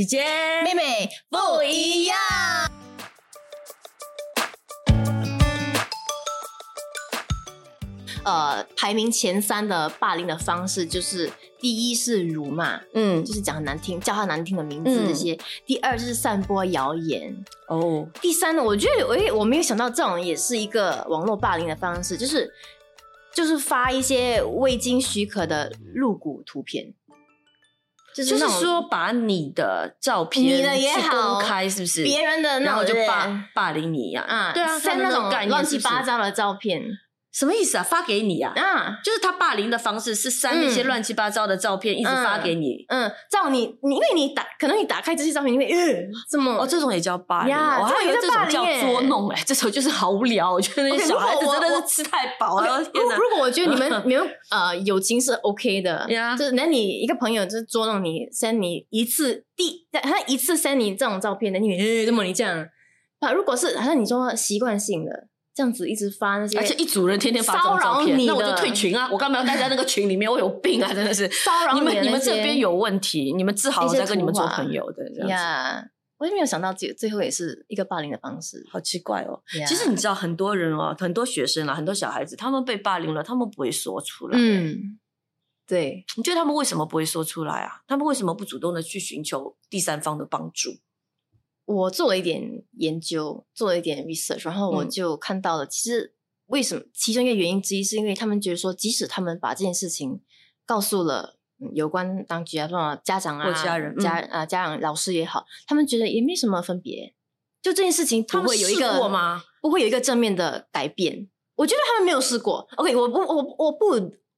姐姐、妹妹不一样。呃，排名前三的霸凌的方式，就是第一是辱骂，嗯。就是讲很难听，叫他难听的名字嗯。这些；第二就是散播谣言；哦，第三呢，我觉得我也我没有想到这种也是一个网络霸凌的方式，就是就是发一些未经许可的露骨图片，就就是说把你的照片你的也去好公开，是不是？别人的那然后种就霸霸凌你呀、啊，对啊，像那种乱七八糟的照片什么意思啊？发给你啊？啊。就是他霸凌的方式是删那些嗯乱七八糟的照片，一直发给你。嗯，照你你，因为你打，可能你打开这些照片，你会，呃，这么哦，这种也叫霸凌，我还以为这种叫捉弄哎、这种就是好无聊。我觉得那些小孩子真的是吃太饱了！如如果我觉得你们 你们呃友情是 OK 的呀就是那你一个朋友就是捉弄你，send 你一次第他一次 send 你这种照片的，你嗯怎么你这样？啊，如果是好像你说习惯性的这样子一直发那些，而且一组人天天骚扰你那我就退群啊！我干嘛要待在那个群里面？我有病啊！真的是 骚扰你们你们这边有问题，你们治好了一些再跟你们做朋友的，这样子。呀我也没有想到最最后也是一个霸凌的方式。好奇怪哦！呀其实你知道，很多人哦，很多学生啊，很多小孩子，他们被霸凌了，他们不会说出来。，嗯，对，你觉得他们为什么不会说出来啊？他们为什么不主动的去寻求第三方的帮助？我做了一点研究，做了一点 research，然后我嗯就看到了，其实为什么其中一个原因之一，是因为他们觉得说，即使他们把这件事情告诉了。嗯有关当局啊，什么家长啊、或家人家啊、家长、老师也好，他们觉得也没什么分别，就这件事情不会有一个过吗？不会有一个正面的改变。我觉得他们没有试过。OK，我不，我我不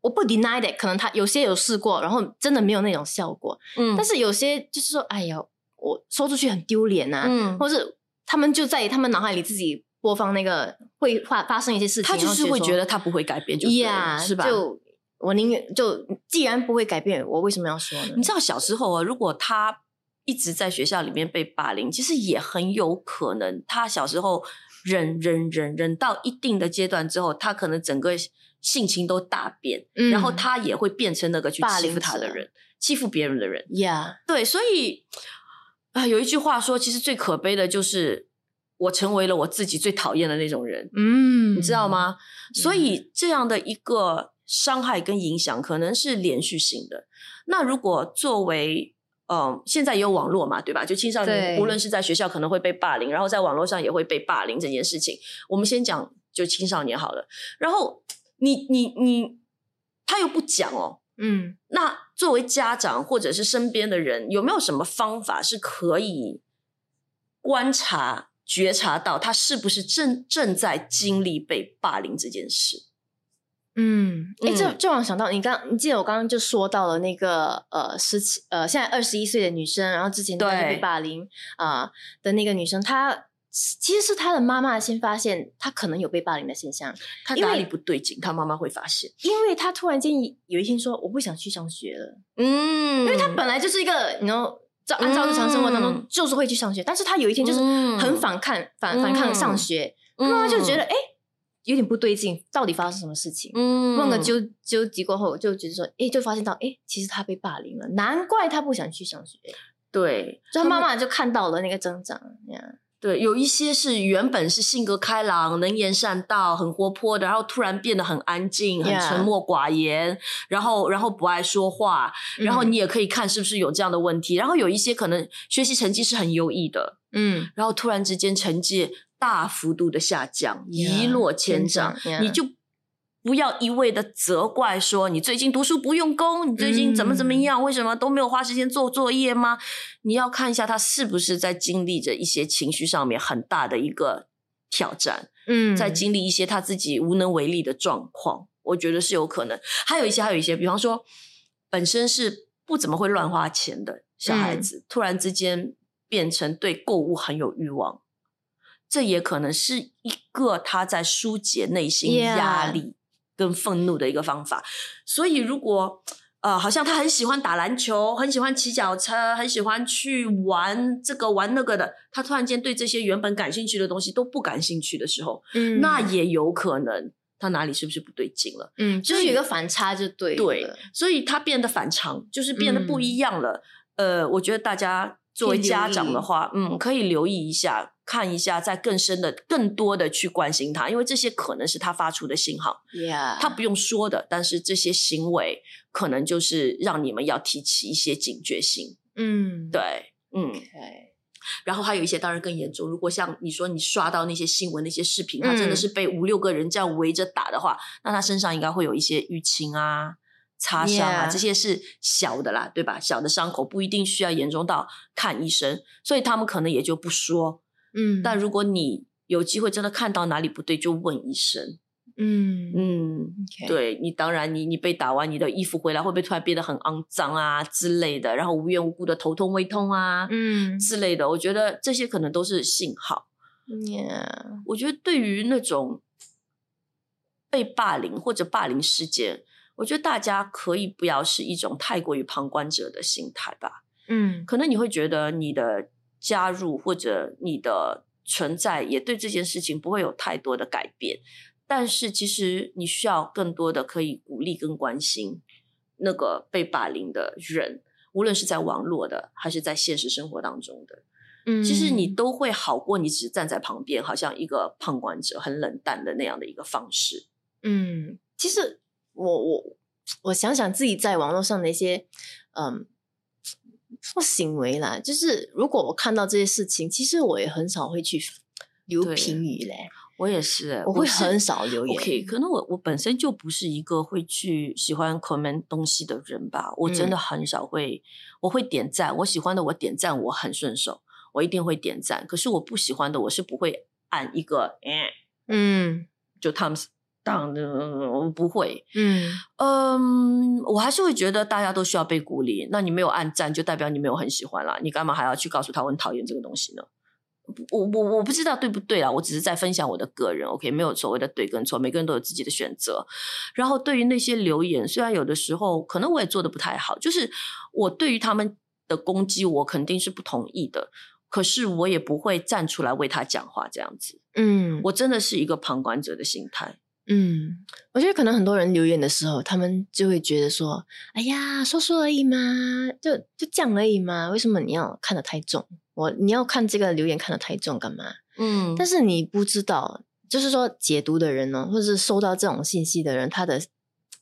我不 deny that，可能他有些有试过，然后真的没有那种效果。嗯但是有些就是说，哎呀，我说出去很丢脸呐，嗯，或是他们就在他们脑海里自己播放那个会发发生一些事情，他就是会觉得他不会改变就对了，呀是吧？就我宁愿就既然不会改变，我为什么要说呢？你知道小时候啊，如果他一直在学校里面被霸凌，其实也很有可能，他小时候忍忍忍忍到一定的阶段之后，他可能整个性情都大变，嗯然后他也会变成那个去欺负他的人，欺负别人的人。呀，对，所以啊，有一句话说，其实最可悲的就是我成为了我自己最讨厌的那种人。嗯你知道？吗？所嗯以这样的一个伤害跟影响可能是连续性的。那如果作为嗯，现在也有网络嘛，对吧？就青少年，无论是在学校可能会被霸凌，然后在网络上也会被霸凌这件事情，我们先讲就青少年好了。然后你你你，他又不讲哦。嗯。那作为家长或者是身边的人，有没有什么方法是可以观察、觉察到他是不是正正在经历被霸凌这件事？嗯，哎、这嗯。就让我想到，你刚你记得我刚刚就说到了那个呃十七呃现在二十一岁的女生，然后之前在对被霸凌啊、的那个女生，她其实是他的妈妈先发现他可能有被霸凌的现象，他哪里不对劲？他妈妈会发现。因为他突然间有一天说我不想去上学了，嗯，因为他本来就是一个你 know 照按照日常生活当中、嗯就是会去上学，但是他有一天就是嗯很反抗、反反抗上学，她妈妈就觉得哎、诶有点不对劲，到底发生什么事情？嗯问个纠纠集过后，就觉得说，哎，就发现到，哎，其实他被霸凌了，难怪他不想去上学。对，所以他妈妈就看到了那个增长呀，对，有一些是原本是性格开朗、能言善道、很活泼的，然后突然变得很安静、很沉默寡言，然后然后不爱说话，然后嗯。你也可以看是不是有这样的问题。然后有一些可能学习成绩是很优异的，嗯，然后突然之间成绩大幅度的下降，一落千丈，你就不要一味的责怪说你最近读书不用功，你最近怎么怎么嗯样，为什么都没有花时间做作业吗？你要看一下他是不是在经历着一些情绪上面很大的一个挑战，嗯，在经历一些他自己无能为力的状况，我觉得是有可能。还有一些，还有一些，比方说本身是不怎么会乱花钱的小孩嗯子，突然之间变成对购物很有欲望，这也可能是一个他在疏解内心压力跟愤怒的一个方法。所以，如果呃，好像他很喜欢打篮球，很喜欢骑脚车，很喜欢去玩这个玩那个的，他突然间对这些原本感兴趣的东西都不感兴趣的时候，嗯，那也有可能他哪里是不是不对劲了？嗯，就是有一个反差就对，对，所以他变得反常，就是变得不一样了。呃，我觉得大家作为家长的话，嗯，可以留意一下，看一下，再更深的、更多的去关心他，因为这些可能是他发出的信号，，Yeah，他不用说的，但是这些行为可能就是让你们要提起一些警觉性。嗯，对，嗯。然后还有一些当然更严重，如果像你说你刷到那些新闻那些视频，他真的嗯。是被五六个人这样围着打的话，那他身上应该会有一些淤青啊、擦伤啊这些是小的啦，对吧？小的伤口不一定需要严重到看医生，所以他们可能也就不说。嗯，但如果你有机会真的看到哪里不对，就问医生。嗯嗯对你当然你你被打完，你的衣服回来会不会突然变得很肮脏啊之类的，然后无缘无故的头痛胃痛啊，嗯之类的，我觉得这些可能都是信号。，Yeah，我觉得对于那种被霸凌或者霸凌事件，我觉得大家可以不要是一种太过于旁观者的心态吧。嗯可能你会觉得你的加入或者你的存在也对这件事情不会有太多的改变，但是其实你需要更多的可以鼓励跟关心那个被霸凌的人，无论是在网络的还是在现实生活当中的。嗯，其实你都会好过你只是站在旁边，好像一个旁观者，很冷淡的那样的一个方式。嗯，其实我我我想想自己在网络上的一些嗯说行为啦，就是如果我看到这些事情，其实我也很少会去留评语嘞，我也是我会很少留言。OK，可能我我本身就不是一个会去喜欢 comment 东西的人吧，我真的嗯很少会，我会点赞，我喜欢的我点赞我很顺手，我一定会点赞。可是我不喜欢的我是不会按一个，嗯，嗯就 thumbs down 的，我不会。嗯嗯，我还是会觉得大家都需要被鼓励。那你没有按赞，就代表你没有很喜欢啦。你干嘛还要去告诉他我很讨厌这个东西呢？我我我不知道对不对啦，我只是在分享我的个人，OK，没有所谓的对跟错，每个人都有自己的选择。然后对于那些留言，虽然有的时候可能我也做的不太好，就是我对于他们的攻击，我肯定是不同意的，可是我也不会站出来为他讲话，这样子，嗯，我真的是一个旁观者的心态。嗯，我觉得可能很多人留言的时候，他们就会觉得说：“哎呀，说说而已嘛，就就这样而已嘛，为什么你要看得太重？我你要看这个留言看得太重干嘛？”嗯但是你不知道，就是说解读的人呢，或者是收到这种信息的人，他的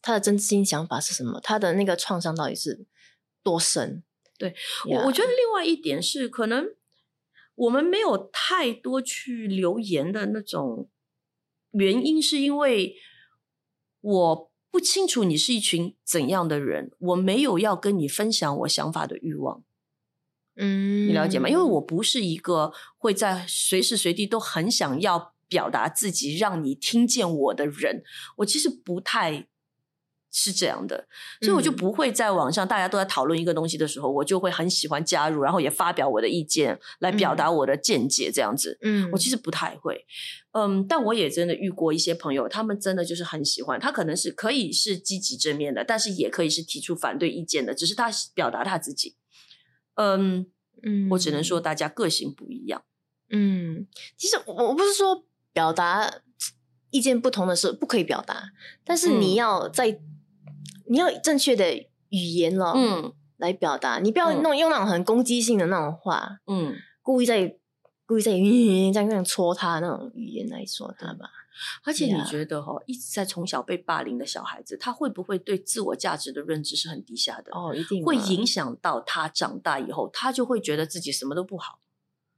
他的真心想法是什么？他的那个创伤到底是多深？对我我觉得另外一点是，可能我们没有太多去留言的那种原因，是因为我不清楚你是一群怎样的人，我没有要跟你分享我想法的欲望，嗯，你了解吗？因为我不是一个会在随时随地都很想要表达自己，让你听见我的人，我其实不太。是这样的，所以我就嗯。不会在网上大家都在讨论一个东西的时候，我就会很喜欢加入，然后也发表我的意见，来表达我的见解，这样子。嗯，我其实不太会，嗯，但我也真的遇过一些朋友，他们真的就是很喜欢，他可能是可以是积极正面的，但是也可以是提出反对意见的，只是他表达他自己。嗯，嗯，我只能说大家个性不一样。嗯，其实我我不是说表达意见不同的时候不可以表达，但是你嗯。要在、你要正确的语言了，嗯。来表达，你不要嗯。弄、用那种很攻击性的那种话，嗯，故意在故意在这样这样戳他那种语言来说他吧。而且你觉得哈、一直在从小被霸凌的小孩子，他会不会对自我价值的认知是很低下的？哦，一定会啊影响到他长大以后，他就会觉得自己什么都不好，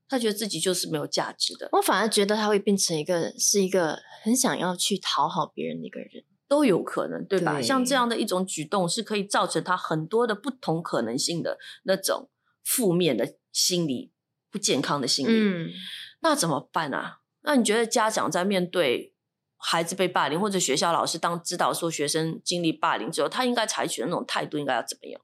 他觉得自己就是没有价值的，我反而觉得他会变成一个是一个很想要去讨好别人的一个人。都有可能，对吧？对像这样的一种举动，是可以造成他很多的不同可能性的那种负面的心理不健康的心理。嗯那怎么办啊？那你觉得家长在面对孩子被霸凌，或者学校老师当指导说学生经历霸凌之后，他应该采取的那种态度应该要怎么样？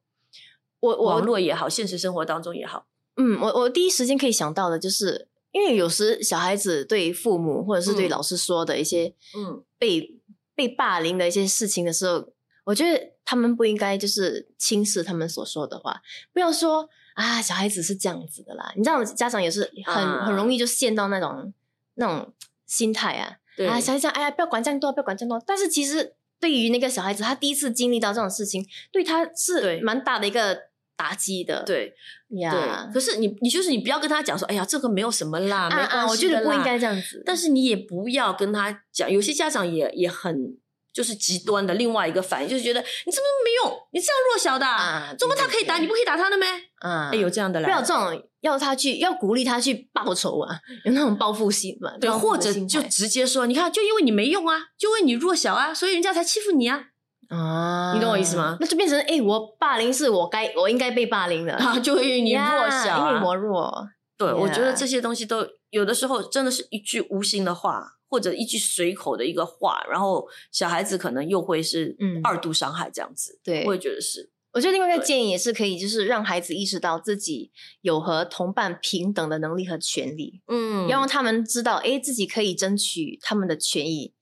我我网络也好，现实生活当中也好，嗯，我我第一时间可以想到的就是，因为有时小孩子对父母或者是对嗯老师说的一些嗯被、被霸凌的一些事情的时候，我觉得他们不应该就是轻视他们所说的话，不要说啊，小孩子是这样子的啦。你知道，家长也是很、啊很容易就陷到那种那种心态啊，对啊，小孩子哎呀，不要管这样多，不要管这样多。但是其实对于那个小孩子，他第一次经历到这种事情，对他是对蛮大的一个打击的。对呀对，，可是你你就是你不要跟他讲说，哎呀，这个没有什么啦，没关系我觉得的不应该这样子。但是你也不要跟他讲，有些家长也也很就是极端的另外一个反应，就是觉得你怎么没用，你这样弱小的、啊怎么他可以打，你不可以打他的咩？啊，哎，有这样的啦，不要这种要他去要鼓励他去报仇啊，有那种报复心嘛，对，或者就直接说，你看，就因为你没用啊，就因为你弱小啊，所以人家才欺负你啊，啊，你懂我意思吗？那就变成哎、诶我霸凌是我该我应该被霸凌的，啊，就因为你弱小、因为我弱，对，我觉得这些东西都有的时候真的是一句无心的话，或者一句随口的一个话，然后小孩子可能又会是嗯。二度伤害这样子。对。我也觉得是，我觉得另外一个建议也是可以，就是让孩子意识到自己有和同伴平等的能力和权利，嗯。要让他们知道，哎，自己可以争取他们的权益。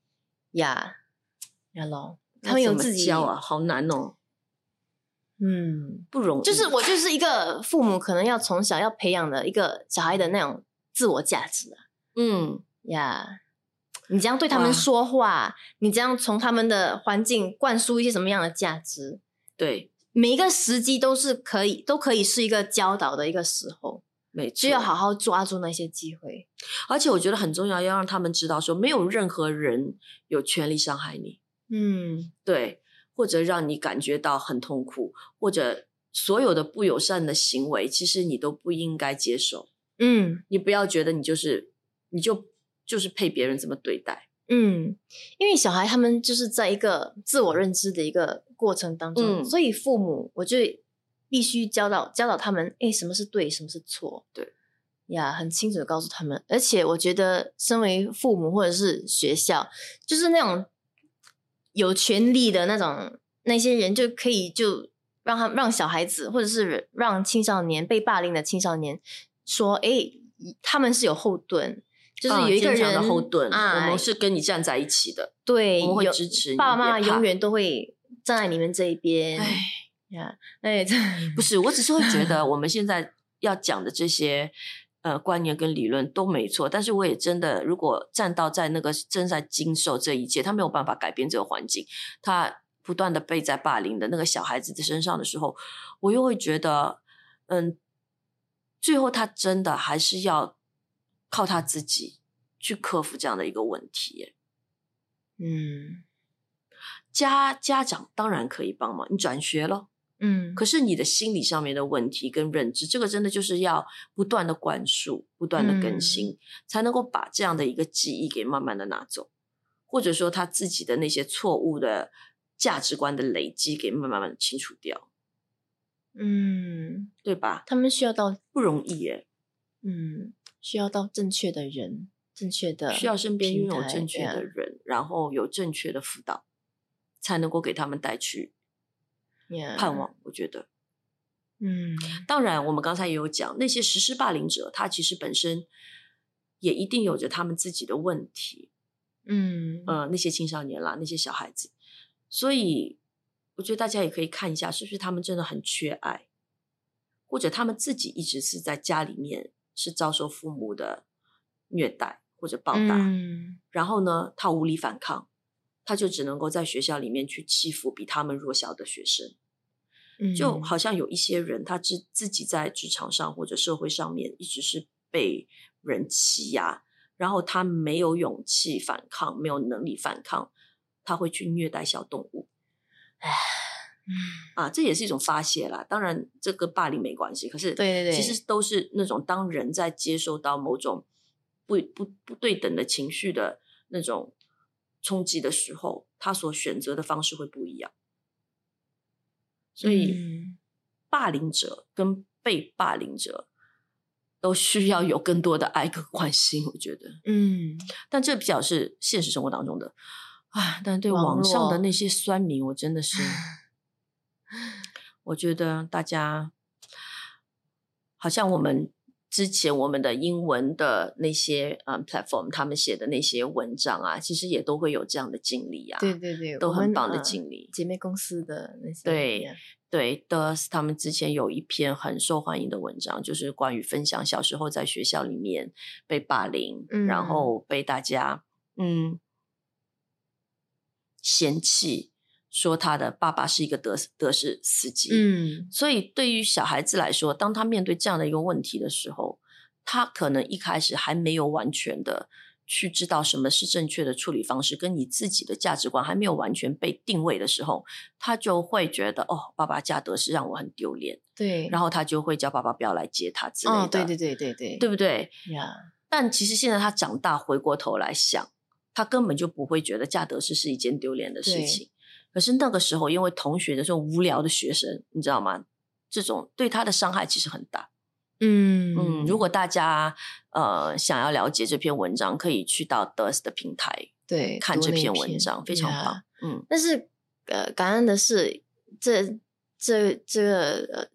呀，呀喽，他们有自己教啊，好难哦，嗯，不容易。就是我就是一个父母可能要从小要培养的一个小孩的那种自我价值啊嗯，呀。你这样对他们说话，你这样从他们的环境灌输一些什么样的价值，对，每一个时机都是可以，都可以是一个教导的一个时候，没错，就要好好抓住那些机会。而且我觉得很重要，要让他们知道说，没有任何人有权利伤害你，嗯对，或者让你感觉到很痛苦，或者所有的不友善的行为，其实你都不应该接受。嗯你不要觉得你就是你就就是配别人这么对待。嗯，因为小孩他们就是在一个自我认知的一个过程当中，嗯所以父母我就必须教导教导他们，哎，什么是对，什么是错，对呀，很清楚的告诉他们。而且我觉得，身为父母或者是学校，就是那种有权利的那种那些人，就可以就让他让小孩子或者是让青少年被霸凌的青少年说，哎，他们是有后盾。就是啊有一个人的后盾，啊，我们是跟你站在一起的。对，我们会支持你爸爸妈妈永远都会站在你们这一边。唉，呀，哎，这不是，我只是会觉得 我们现在要讲的这些呃观念跟理论都没错，但是我也真的，如果站到在那个正在经受这一切，他没有办法改变这个环境，他不断的被在霸凌的那个小孩子的身上的时候，我又会觉得，嗯，最后他真的还是要靠他自己去克服这样的一个问题。嗯家家长当然可以帮忙，你转学咯。嗯，可是你的心理上面的问题跟认知，这个真的就是要不断的灌输、不断的更新，才能够把这样的一个记忆给慢慢的拿走，或者说他自己的那些错误的价值观的累积给慢慢慢的清除掉，嗯，对吧？他们需要到不容易耶，嗯，需要到正确的人，正确的需要身边拥有正确的人，然后有正确的辅导，才能够给他们带去呀盼望。我觉得。嗯当然，我们刚才也有讲，那些实施霸凌者，他其实本身也一定有着他们自己的问题。嗯呃，那些青少年啦，那些小孩子，所以我觉得大家也可以看一下，是不是他们真的很缺爱，或者他们自己一直是在家里面是遭受父母的虐待或者暴打，嗯然后呢，他无力反抗，他就只能够在学校里面去欺负比他们弱小的学生。就嗯好像有一些人，他自自己在职场上或者社会上面一直是被人欺压，然后他没有勇气反抗，没有能力反抗，他会去虐待小动物嗯啊，这也是一种发泄啦。当然，这跟霸凌没关系，可是对对对其实都是那种当人在接受到某种不不不对等的情绪的那种冲击的时候，他所选择的方式会不一样。所以，嗯霸凌者跟被霸凌者都需要有更多的爱跟关心，我觉得。嗯但这比较是现实生活当中的啊，但对网网上的那些酸民，我真的是，我觉得大家好像我们之前我们的英文的那些嗯 platform，他们写的那些文章啊，其实也都会有这样的经历啊，对对对，都很棒的呃经历。姐妹公司的那些对呀对的，他们之前有一篇很受欢迎的文章，就是关于分享小时候在学校里面被霸凌，然嗯后被大家嗯嫌弃，说他的爸爸是一个德德士司机，嗯所以对于小孩子来说，当他面对这样的一个问题的时候，他可能一开始还没有完全的去知道什么是正确的处理方式，跟你自己的价值观还没有完全被定位的时候，他就会觉得哦，爸爸驾德士让我很丢脸，对，然后他就会叫爸爸不要来接他之类的，哦，对对对对对对不对？呀，但其实现在他长大，回过头来想，他根本就不会觉得驾德士是一件丢脸的事情。可是那个时候，因为同学的这种无聊的学生，你知道吗？这种对他的伤害其实很大。嗯嗯，如果大家呃想要了解这篇文章，可以去到 Dust 的平台对看这篇文章，非常呀棒。嗯，但是呃，感恩的是，这这这个呃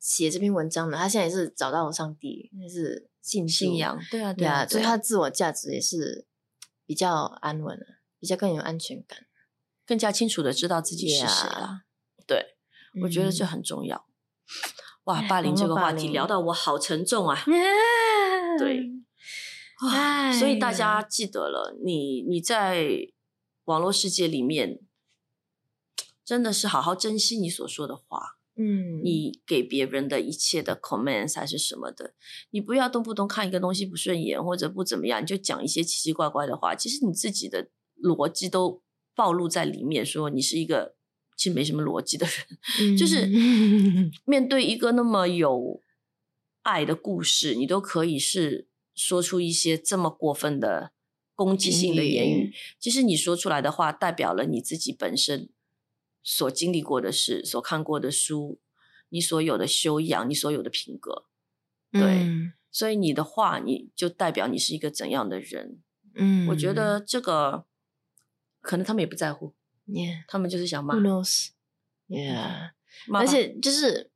写这篇文章的，他现在也是找到了上帝，那是信信仰，对啊，对对啊，啊，对啊所以他自我价值也是比较安稳的，比较更有安全感。更加清楚的知道自己是谁了。对，我觉得这嗯很重要。哇，哎霸凌这个话题聊到我好沉重啊。对，哎所以大家记得了，你你在网络世界里面，真的是好好珍惜你所说的话，嗯，你给别人的一切的 comments 还是什么的，你不要动不动看一个东西不顺眼或者不怎么样，你就讲一些奇奇怪怪的话。其实你自己的逻辑都暴露在里面，说你是一个其实没什么逻辑的人。就是嗯 面对一个那么有爱的故事，你都可以是说出一些这么过分的攻击性的言评语。其实你说出来的话，代表了你自己本身所经历过的事、所看过的书、你所有的修养、你所有的品格。对嗯所以你的话，你就代表你是一个怎样的人。嗯，我觉得这个可能他们也不在乎，，Yeah，他们就是想骂 who。knows？Yeah，骂而且就是，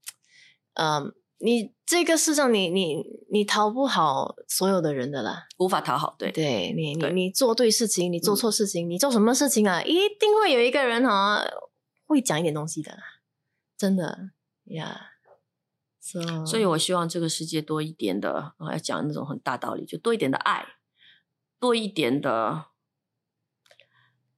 嗯，你这个世上你，你你逃不好所有的人的啦。无法讨好，对对你，你你做对事情，你做嗯错事情，你做什么事情啊，一定会有一个人哈会讲一点东西的啦，真的呀。So, 所以我希望这个世界多一点的，我，要讲那种很大道理，就多一点的爱，多一点的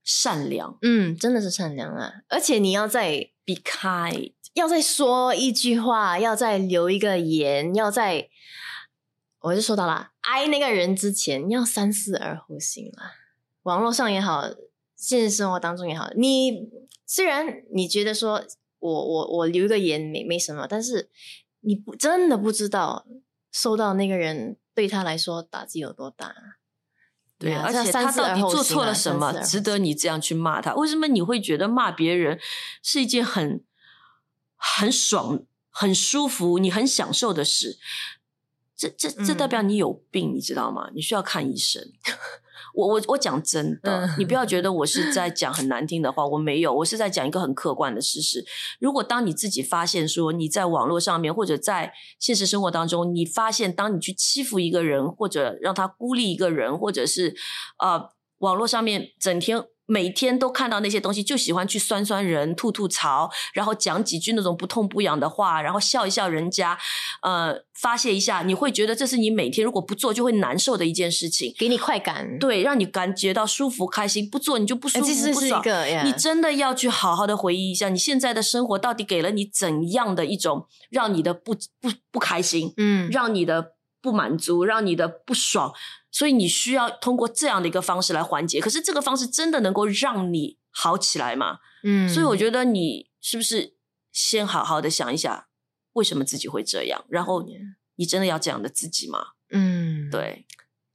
善良嗯，真的是善良啊，而且你要在，be kind。要再说一句话，要再留一个言，要在，我就说到了，爱那个人之前要三思而后行啦。网络上也好，现实生活当中也好，你虽然你觉得说我我我留一个言没没什么，但是你不真的不知道收到那个人对他来说打击有多大。对，而且他到底做错了什么，值得你这样去骂他？为什么你会觉得骂别人是一件很很爽、很舒服、你很享受的事？这这这代嗯表你有病，你知道吗？你需要看医生。我我我讲真的，嗯你不要觉得我是在讲很难听的话，我没有，我是在讲一个很客观的事实。如果当你自己发现说你在网络上面或者在现实生活当中，你发现当你去欺负一个人，或者让他孤立一个人，或者是呃网络上面整天。每天都看到那些东西，就喜欢去酸酸人、吐吐槽，然后讲几句那种不痛不痒的话，然后笑一笑人家，呃，发泄一下，你会觉得这是你每天如果不做就会难受的一件事情。给你快感，对，让你感觉到舒服、开心，不做你就不舒哎，服、不爽。你真的要去好好的回忆一下，你现在的生活到底给了你怎样的一种让你的不不不开心，嗯让你的不满足，让你的不爽，所以你需要通过这样的一个方式来缓解。可是这个方式真的能够让你好起来吗？嗯，所以我觉得你是不是先好好的想一下，为什么自己会这样？然后你真的要这样的自己吗？嗯，对，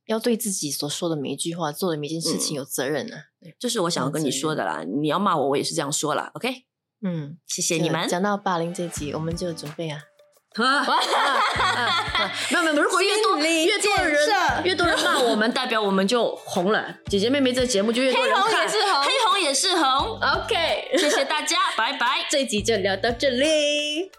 要对自己所说的每一句话、做的每件事情嗯有责任啊。这是我想要跟你说的啦。你要骂我，我也是这样说啦。OK，嗯，谢谢你们。讲到霸凌这集，我们就准备啊，没有没有，如果越多越多建人设越多人骂我们，代表我们就红了。姐姐妹妹这节目就越多人黑红，也是红黑红也是红。OK，谢谢大家，拜拜。这一集就聊到这里。